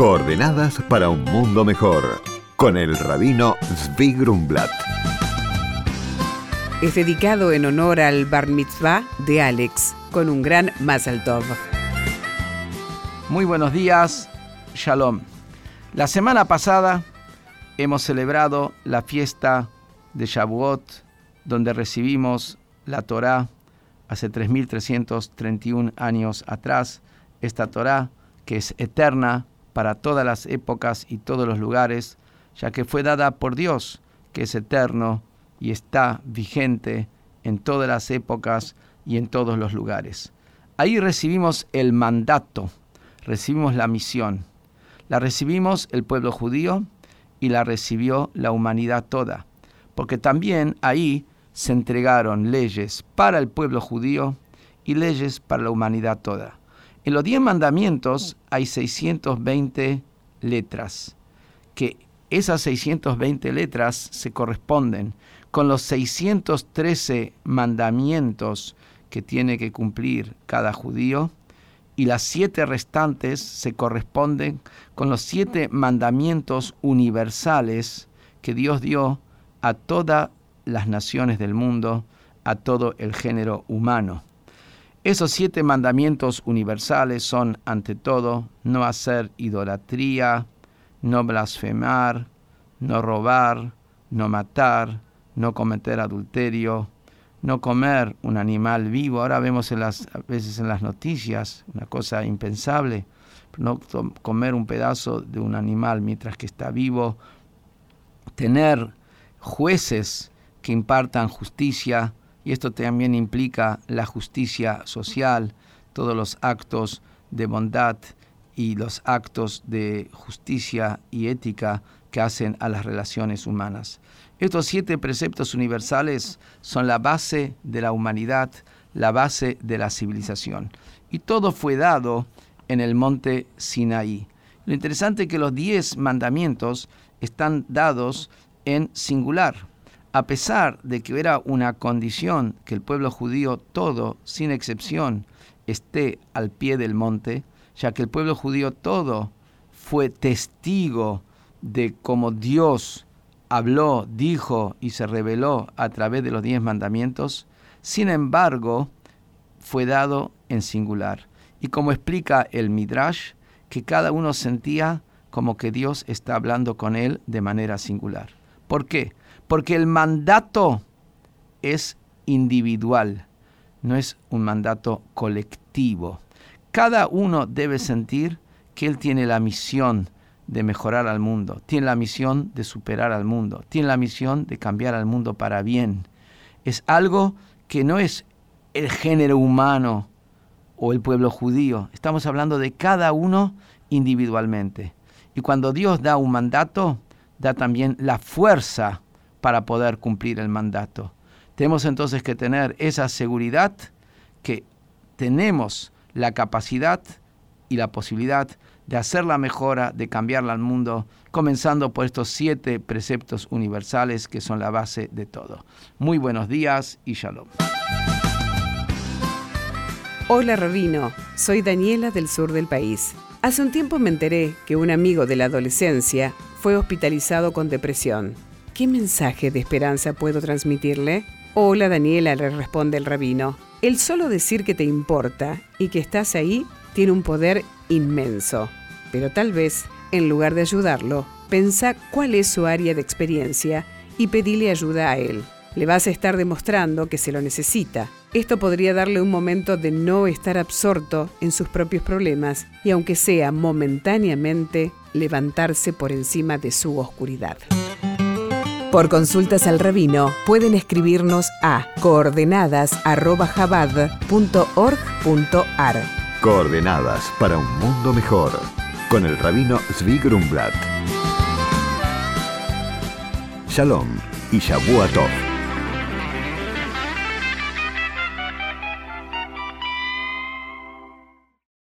Coordenadas para un mundo mejor con el rabino Zvi Grumblat. Es dedicado en honor al Bar Mitzvah de Alex con un gran Mazal Tov. Muy buenos días, Shalom. La semana pasada hemos celebrado la fiesta de Shavuot, donde recibimos la Torá hace 3.331 años atrás, esta Torá que es eterna para todas las épocas y todos los lugares, ya que fue dada por Dios, que es eterno y está vigente en todas las épocas y en todos los lugares. Ahí recibimos el mandato, recibimos la misión. La recibimos el pueblo judío y la recibió la humanidad toda, porque también ahí se entregaron leyes para el pueblo judío y leyes para la humanidad toda. En los diez mandamientos hay 620 letras, que esas 620 letras se corresponden con los 613 mandamientos que tiene que cumplir cada judío y las siete restantes se corresponden con los siete mandamientos universales que Dios dio a todas las naciones del mundo, a todo el género humano. Esos siete mandamientos universales son, ante todo, no hacer idolatría, no blasfemar, no robar, no matar, no cometer adulterio, no comer un animal vivo. Ahora vemos en las, a veces en las noticias una cosa impensable, no comer un pedazo de un animal mientras que está vivo, tener jueces que impartan justicia, y esto también implica la justicia social, todos los actos de bondad y los actos de justicia y ética que hacen a las relaciones humanas. Estos siete preceptos universales son la base de la humanidad, la base de la civilización. Y todo fue dado en el monte Sinaí. Lo interesante es que los diez mandamientos están dados en singular, a pesar de que era una condición que el pueblo judío todo, sin excepción, esté al pie del monte, ya que el pueblo judío todo fue testigo de cómo Dios habló, dijo y se reveló a través de los diez mandamientos, sin embargo, fue dado en singular. Y como explica el Midrash, que cada uno sentía como que Dios está hablando con él de manera singular. ¿Por qué? Porque el mandato es individual, no es un mandato colectivo. Cada uno debe sentir que él tiene la misión de mejorar al mundo, tiene la misión de superar al mundo, tiene la misión de cambiar al mundo para bien. Es algo que no es el género humano o el pueblo judío, estamos hablando de cada uno individualmente. Y cuando Dios da un mandato, da también la fuerza para poder cumplir el mandato. Tenemos entonces que tener esa seguridad que tenemos la capacidad y la posibilidad de hacer la mejora, de cambiarla al mundo, comenzando por estos siete preceptos universales que son la base de todo. Muy buenos días y shalom. Hola Rabino, soy Daniela del sur del país. Hace un tiempo me enteré que un amigo de la adolescencia fue hospitalizado con depresión. ¿Qué mensaje de esperanza puedo transmitirle? Hola Daniela, le responde el rabino. El solo decir que te importa y que estás ahí tiene un poder inmenso. Pero tal vez, en lugar de ayudarlo, pensá cuál es su área de experiencia y pedile ayuda a él. Le vas a estar demostrando que se lo necesita. Esto podría darle un momento de no estar absorto en sus propios problemas y aunque sea momentáneamente, levantarse por encima de su oscuridad. Por consultas al rabino pueden escribirnos a coordenadas.jabad.org.ar. Coordenadas para un mundo mejor con el rabino Zvi Grumblat. Shalom y Shavua Tov.